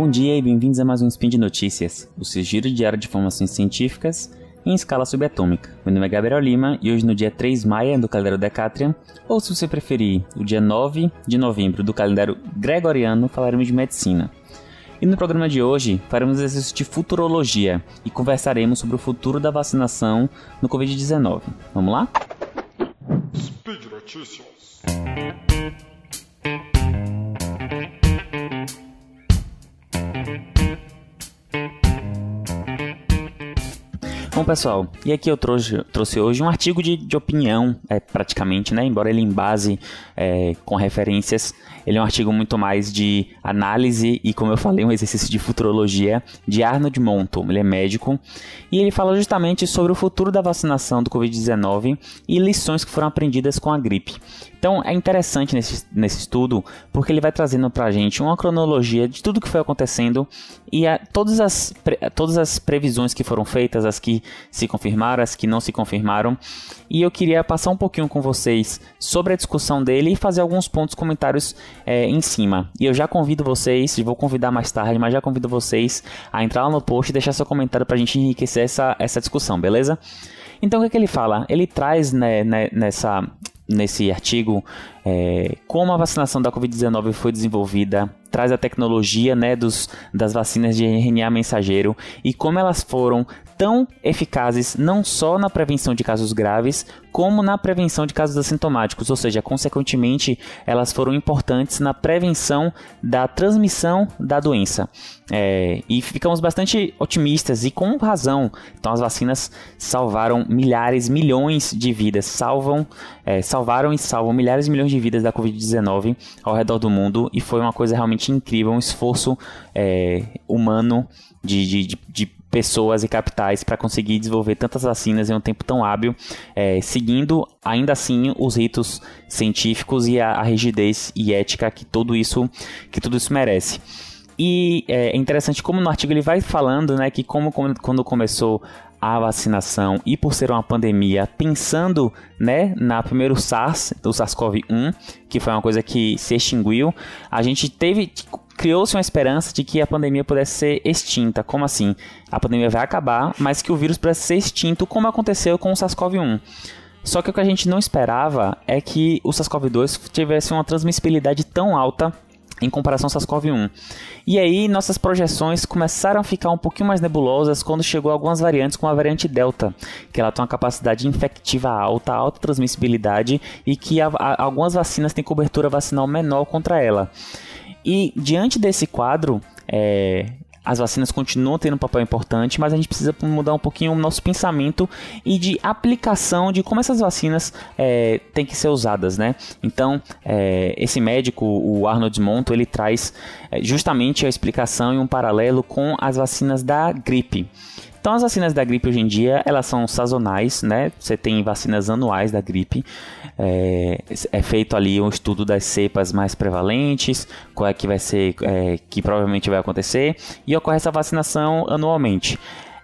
Bom dia e bem-vindos a mais um Spin de Notícias, o seu giro diário de informações científicas em escala subatômica. Meu nome é Gabriel Lima e hoje no dia 3 maio do calendário Decatrian, ou se você preferir, o dia 9 de novembro do calendário Gregoriano, falaremos de medicina. E no programa de hoje faremos exercício de futurologia e conversaremos sobre o futuro da vacinação no Covid-19. Vamos lá? Speed Notícias. Bom, pessoal, e aqui eu trouxe, trouxe hoje um artigo de, de opinião, é, praticamente, né? Embora ele em base é, com referências, ele é um artigo muito mais de análise e, como eu falei, um exercício de futurologia de Arnold Monton. Ele é médico e ele fala justamente sobre o futuro da vacinação do Covid-19 e lições que foram aprendidas com a gripe. Então é interessante nesse, nesse estudo porque ele vai trazendo para a gente uma cronologia de tudo que foi acontecendo e a, todas, as, todas as previsões que foram feitas, as que se confirmaram, as que não se confirmaram. E eu queria passar um pouquinho com vocês sobre a discussão dele e fazer alguns pontos, comentários é, em cima. E eu já convido vocês, vou convidar mais tarde, mas já convido vocês a entrar lá no post e deixar seu comentário para a gente enriquecer essa, essa discussão, beleza? Então o que, é que ele fala? Ele traz né, né, nessa nesse artigo é, como a vacinação da Covid-19 foi desenvolvida, traz a tecnologia né, dos, das vacinas de RNA mensageiro e como elas foram tão eficazes não só na prevenção de casos graves, como na prevenção de casos assintomáticos, ou seja, consequentemente, elas foram importantes na prevenção da transmissão da doença. É, e ficamos bastante otimistas e com razão. Então, as vacinas salvaram milhares, milhões de vidas, salvam, é, salvaram e salvam milhares e milhões de vidas da Covid-19 ao redor do mundo e foi uma coisa realmente incrível, um esforço é, humano de, de, de pessoas e capitais para conseguir desenvolver tantas vacinas em um tempo tão hábil, é, seguindo ainda assim os ritos científicos e a, a, rigidez e ética que tudo isso que tudo isso merece. E é interessante como no artigo ele vai falando, né, que como quando começou a vacinação e por ser uma pandemia, pensando né, na primeiro SARS, do SARS-CoV-1, que foi uma coisa que se extinguiu, a gente teve criou-se uma esperança de que a pandemia pudesse ser extinta. Como assim? A pandemia vai acabar, mas que o vírus pudesse ser extinto, como aconteceu com o SARS-CoV-1. Só que o que a gente não esperava é que o SARS-CoV-2 tivesse uma transmissibilidade tão alta em comparação ao SARS-CoV-1. E aí nossas projeções começaram a ficar um pouquinho mais nebulosas quando chegou algumas variantes como a variante Delta, que ela tem uma capacidade infectiva alta, alta transmissibilidade e que a, a, algumas vacinas têm cobertura vacinal menor contra ela. E diante desse quadro, é, as vacinas continuam tendo um papel importante, mas a gente precisa mudar um pouquinho o nosso pensamento e de aplicação de como essas vacinas é, têm que ser usadas, né? Então, é, esse médico, o Arnold Monto, ele traz é, justamente a explicação e um paralelo com as vacinas da gripe. Então as vacinas da gripe hoje em dia elas são sazonais, né? Você tem vacinas anuais da gripe. É, é feito ali um estudo das cepas mais prevalentes, qual é que vai ser, é, que provavelmente vai acontecer, e ocorre essa vacinação anualmente.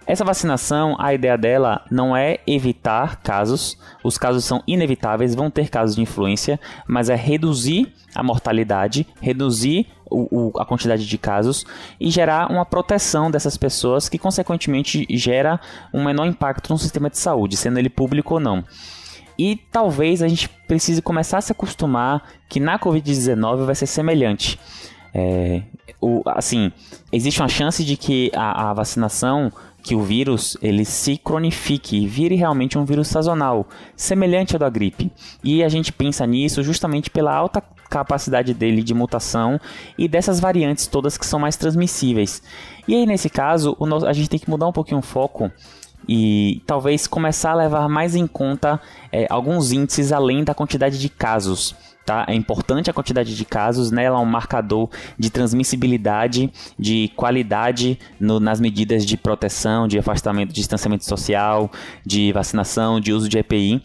Essa vacinação, a ideia dela não é evitar casos, os casos são inevitáveis, vão ter casos de influência, mas é reduzir a mortalidade, reduzir o, o, a quantidade de casos e gerar uma proteção dessas pessoas que, consequentemente, gera um menor impacto no sistema de saúde, sendo ele público ou não. E talvez a gente precise começar a se acostumar que na Covid-19 vai ser semelhante. É, o, assim, existe uma chance de que a, a vacinação que o vírus ele se cronifique e vire realmente um vírus sazonal, semelhante ao da gripe. E a gente pensa nisso justamente pela alta capacidade dele de mutação e dessas variantes todas que são mais transmissíveis. E aí nesse caso, a gente tem que mudar um pouquinho o foco e talvez começar a levar mais em conta é, alguns índices além da quantidade de casos. Tá? É importante a quantidade de casos, né? Ela é um marcador de transmissibilidade, de qualidade no, nas medidas de proteção, de afastamento, de distanciamento social, de vacinação, de uso de EPI.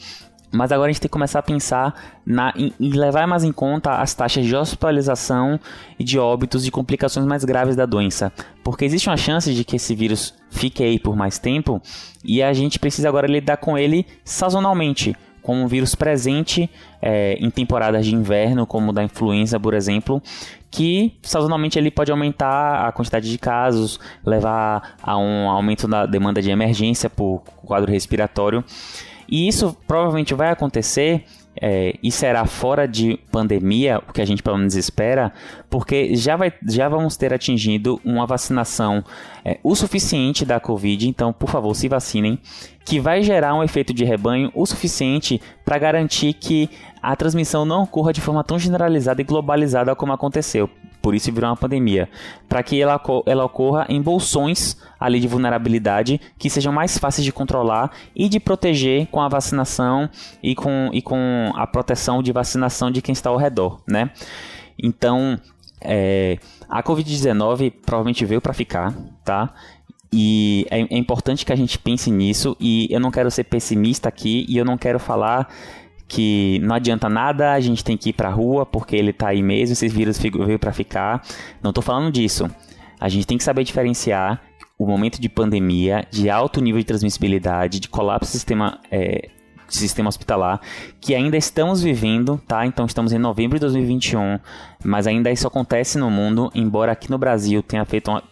Mas agora a gente tem que começar a pensar na, em, em, levar mais em conta as taxas de hospitalização e de óbitos e complicações mais graves da doença. Porque existe uma chance de que esse vírus fique aí por mais tempo e a gente precisa agora lidar com ele sazonalmente como um vírus presente é, em temporadas de inverno, como da influenza, por exemplo, que sazonalmente ele pode aumentar a quantidade de casos, levar a um aumento da demanda de emergência por quadro respiratório. E isso provavelmente vai acontecer é, e será fora de pandemia, o que a gente pelo menos espera, porque já, vai, já vamos ter atingido uma vacinação é, o suficiente da Covid, então por favor se vacinem, que vai gerar um efeito de rebanho o suficiente para garantir que a transmissão não ocorra de forma tão generalizada e globalizada como aconteceu por isso virou uma pandemia, para que ela, ela ocorra em bolsões ali de vulnerabilidade que sejam mais fáceis de controlar e de proteger com a vacinação e com, e com a proteção de vacinação de quem está ao redor, né? Então, é, a Covid-19 provavelmente veio para ficar, tá? E é, é importante que a gente pense nisso. E eu não quero ser pessimista aqui e eu não quero falar que não adianta nada, a gente tem que ir pra rua porque ele tá aí mesmo, esses vírus veio para ficar. Não tô falando disso. A gente tem que saber diferenciar o momento de pandemia, de alto nível de transmissibilidade, de colapso do sistema, é, sistema hospitalar, que ainda estamos vivendo, tá? Então estamos em novembro de 2021, mas ainda isso acontece no mundo, embora aqui no Brasil tenha feito uma,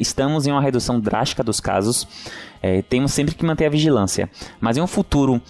estamos em uma redução drástica dos casos. É, temos sempre que manter a vigilância. Mas em um futuro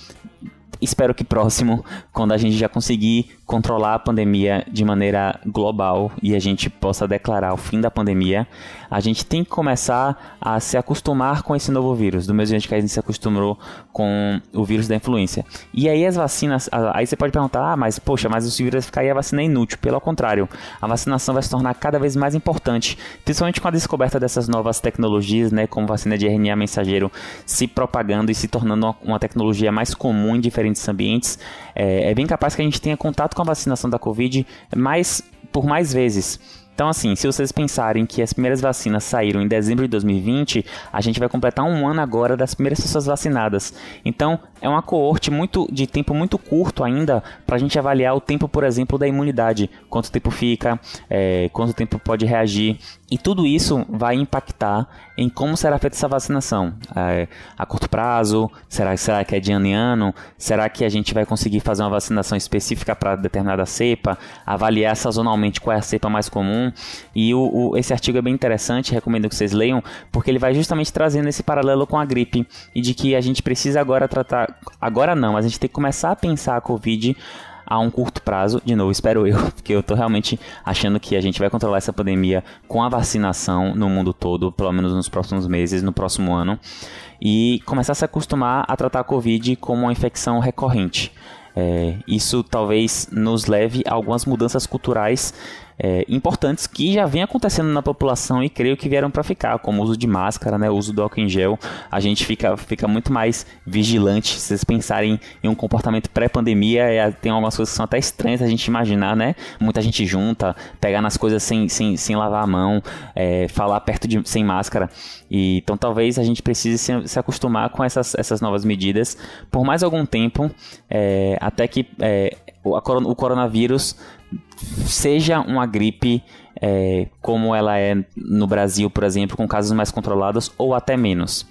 espero que próximo, quando a gente já conseguir controlar a pandemia de maneira global e a gente possa declarar o fim da pandemia, a gente tem que começar a se acostumar com esse novo vírus, do mesmo jeito que a gente se acostumou com o vírus da influência. E aí as vacinas, aí você pode perguntar, ah, mas poxa, mas o vírus vai ficar aí a vacina é inútil. Pelo contrário, a vacinação vai se tornar cada vez mais importante, principalmente com a descoberta dessas novas tecnologias, né, como vacina de RNA mensageiro se propagando e se tornando uma, uma tecnologia mais comum em diferentes ambientes. É, é bem capaz que a gente tenha contato com a vacinação da Covid mais, por mais vezes. Então, assim, se vocês pensarem que as primeiras vacinas saíram em dezembro de 2020, a gente vai completar um ano agora das primeiras pessoas vacinadas. Então, é uma coorte muito de tempo muito curto ainda para a gente avaliar o tempo, por exemplo, da imunidade. Quanto tempo fica, é, quanto tempo pode reagir. E tudo isso vai impactar em como será feita essa vacinação. É, a curto prazo, será, será que é de ano em ano? Será que a gente vai conseguir fazer uma vacinação específica para determinada cepa? Avaliar sazonalmente qual é a cepa mais comum? E o, o, esse artigo é bem interessante, recomendo que vocês leiam, porque ele vai justamente trazendo esse paralelo com a gripe e de que a gente precisa agora tratar. Agora não, mas a gente tem que começar a pensar a Covid a um curto prazo, de novo, espero eu, porque eu tô realmente achando que a gente vai controlar essa pandemia com a vacinação no mundo todo, pelo menos nos próximos meses, no próximo ano, e começar a se acostumar a tratar a Covid como uma infecção recorrente. É, isso talvez nos leve a algumas mudanças culturais é, importantes que já vem acontecendo na população e creio que vieram para ficar, como o uso de máscara, né, o uso do álcool em gel. A gente fica, fica muito mais vigilante. Se vocês pensarem em um comportamento pré-pandemia, é, tem algumas coisas que são até estranhas a gente imaginar, né? Muita gente junta, pegar nas coisas sem, sem, sem lavar a mão, é, falar perto de sem máscara. E, então talvez a gente precise se, se acostumar com essas, essas novas medidas por mais algum tempo, é, até que o, o coronavírus seja uma gripe é, como ela é no Brasil, por exemplo, com casos mais controlados ou até menos.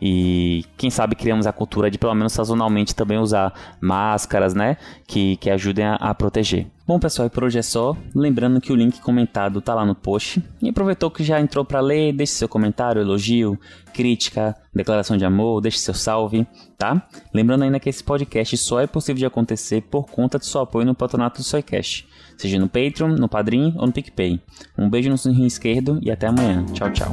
E quem sabe criamos a cultura de pelo menos sazonalmente também usar máscaras, né? Que, que ajudem a, a proteger. Bom, pessoal, e por hoje é só. Lembrando que o link comentado tá lá no post. E aproveitou que já entrou para ler, deixe seu comentário, elogio, crítica, declaração de amor, deixe seu salve, tá? Lembrando ainda que esse podcast só é possível de acontecer por conta do seu apoio no patronato do Soycast, seja no Patreon, no Padrim ou no PicPay. Um beijo no rim esquerdo e até amanhã. Tchau, tchau.